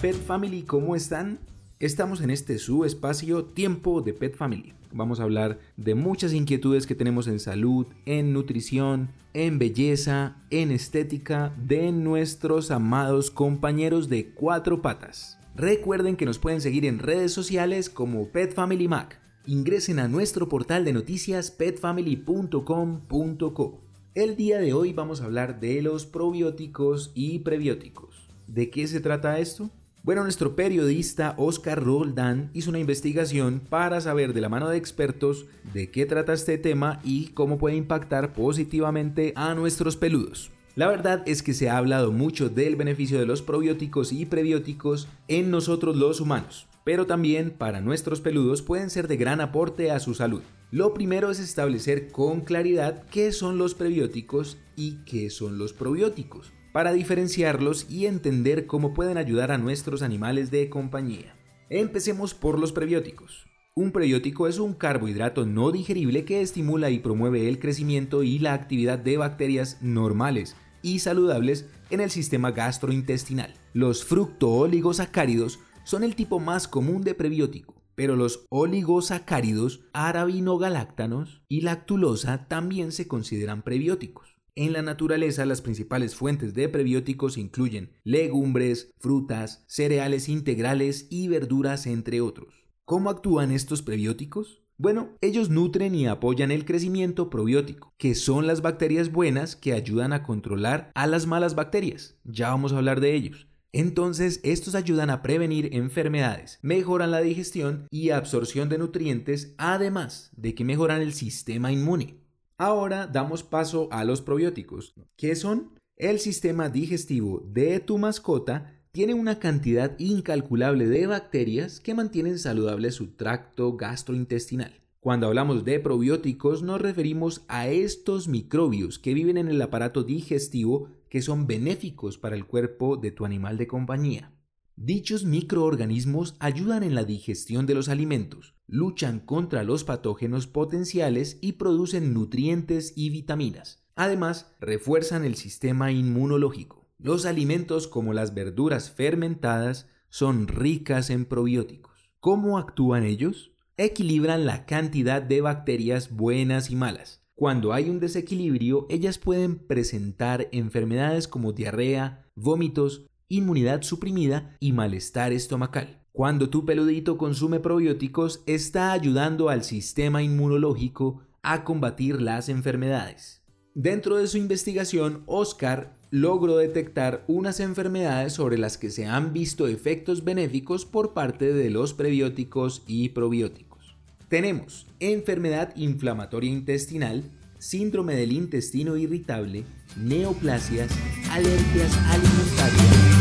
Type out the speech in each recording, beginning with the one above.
Pet Family. ¿Cómo están? Estamos en este subespacio Tiempo de Pet Family. Vamos a hablar de muchas inquietudes que tenemos en salud, en nutrición, en belleza, en estética de nuestros amados compañeros de cuatro patas. Recuerden que nos pueden seguir en redes sociales como Pet Family Mac. Ingresen a nuestro portal de noticias petfamily.com.co. El día de hoy vamos a hablar de los probióticos y prebióticos. ¿De qué se trata esto? Bueno, nuestro periodista Oscar Roldán hizo una investigación para saber de la mano de expertos de qué trata este tema y cómo puede impactar positivamente a nuestros peludos. La verdad es que se ha hablado mucho del beneficio de los probióticos y prebióticos en nosotros los humanos, pero también para nuestros peludos pueden ser de gran aporte a su salud. Lo primero es establecer con claridad qué son los prebióticos y qué son los probióticos para diferenciarlos y entender cómo pueden ayudar a nuestros animales de compañía. Empecemos por los prebióticos. Un prebiótico es un carbohidrato no digerible que estimula y promueve el crecimiento y la actividad de bacterias normales y saludables en el sistema gastrointestinal. Los fructooligosacáridos son el tipo más común de prebiótico, pero los oligosacáridos, arabinogaláctanos y lactulosa también se consideran prebióticos. En la naturaleza, las principales fuentes de prebióticos incluyen legumbres, frutas, cereales integrales y verduras, entre otros. ¿Cómo actúan estos prebióticos? Bueno, ellos nutren y apoyan el crecimiento probiótico, que son las bacterias buenas que ayudan a controlar a las malas bacterias. Ya vamos a hablar de ellos. Entonces, estos ayudan a prevenir enfermedades, mejoran la digestión y absorción de nutrientes, además de que mejoran el sistema inmune. Ahora damos paso a los probióticos. ¿Qué son? El sistema digestivo de tu mascota tiene una cantidad incalculable de bacterias que mantienen saludable su tracto gastrointestinal. Cuando hablamos de probióticos nos referimos a estos microbios que viven en el aparato digestivo que son benéficos para el cuerpo de tu animal de compañía. Dichos microorganismos ayudan en la digestión de los alimentos, luchan contra los patógenos potenciales y producen nutrientes y vitaminas. Además, refuerzan el sistema inmunológico. Los alimentos como las verduras fermentadas son ricas en probióticos. ¿Cómo actúan ellos? Equilibran la cantidad de bacterias buenas y malas. Cuando hay un desequilibrio, ellas pueden presentar enfermedades como diarrea, vómitos, inmunidad suprimida y malestar estomacal. Cuando tu peludito consume probióticos, está ayudando al sistema inmunológico a combatir las enfermedades. Dentro de su investigación, Oscar logró detectar unas enfermedades sobre las que se han visto efectos benéficos por parte de los prebióticos y probióticos. Tenemos enfermedad inflamatoria intestinal, síndrome del intestino irritable, neoplasias, alergias alimentarias,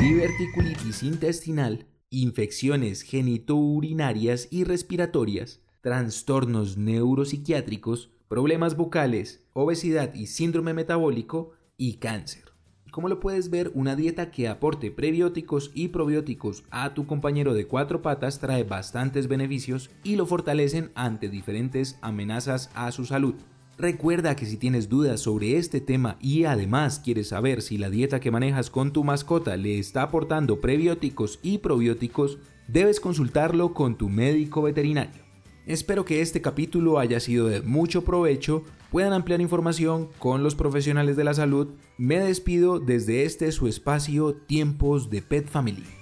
diverticulitis intestinal, infecciones genitourinarias y respiratorias, trastornos neuropsiquiátricos, problemas bucales, obesidad y síndrome metabólico y cáncer. Como lo puedes ver, una dieta que aporte prebióticos y probióticos a tu compañero de cuatro patas trae bastantes beneficios y lo fortalecen ante diferentes amenazas a su salud. Recuerda que si tienes dudas sobre este tema y además quieres saber si la dieta que manejas con tu mascota le está aportando prebióticos y probióticos, debes consultarlo con tu médico veterinario. Espero que este capítulo haya sido de mucho provecho, puedan ampliar información con los profesionales de la salud. Me despido desde este su espacio Tiempos de Pet Family.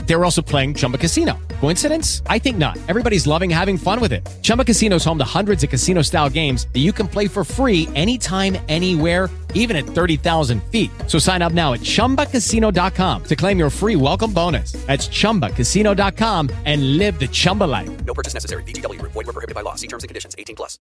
They were also playing Chumba Casino. Coincidence? I think not. Everybody's loving having fun with it. Chumba Casino is home to hundreds of casino style games that you can play for free anytime, anywhere, even at 30,000 feet. So sign up now at chumbacasino.com to claim your free welcome bonus. That's chumbacasino.com and live the Chumba life. No purchase necessary. Group. Void prohibited by law. See terms and conditions. 18 plus.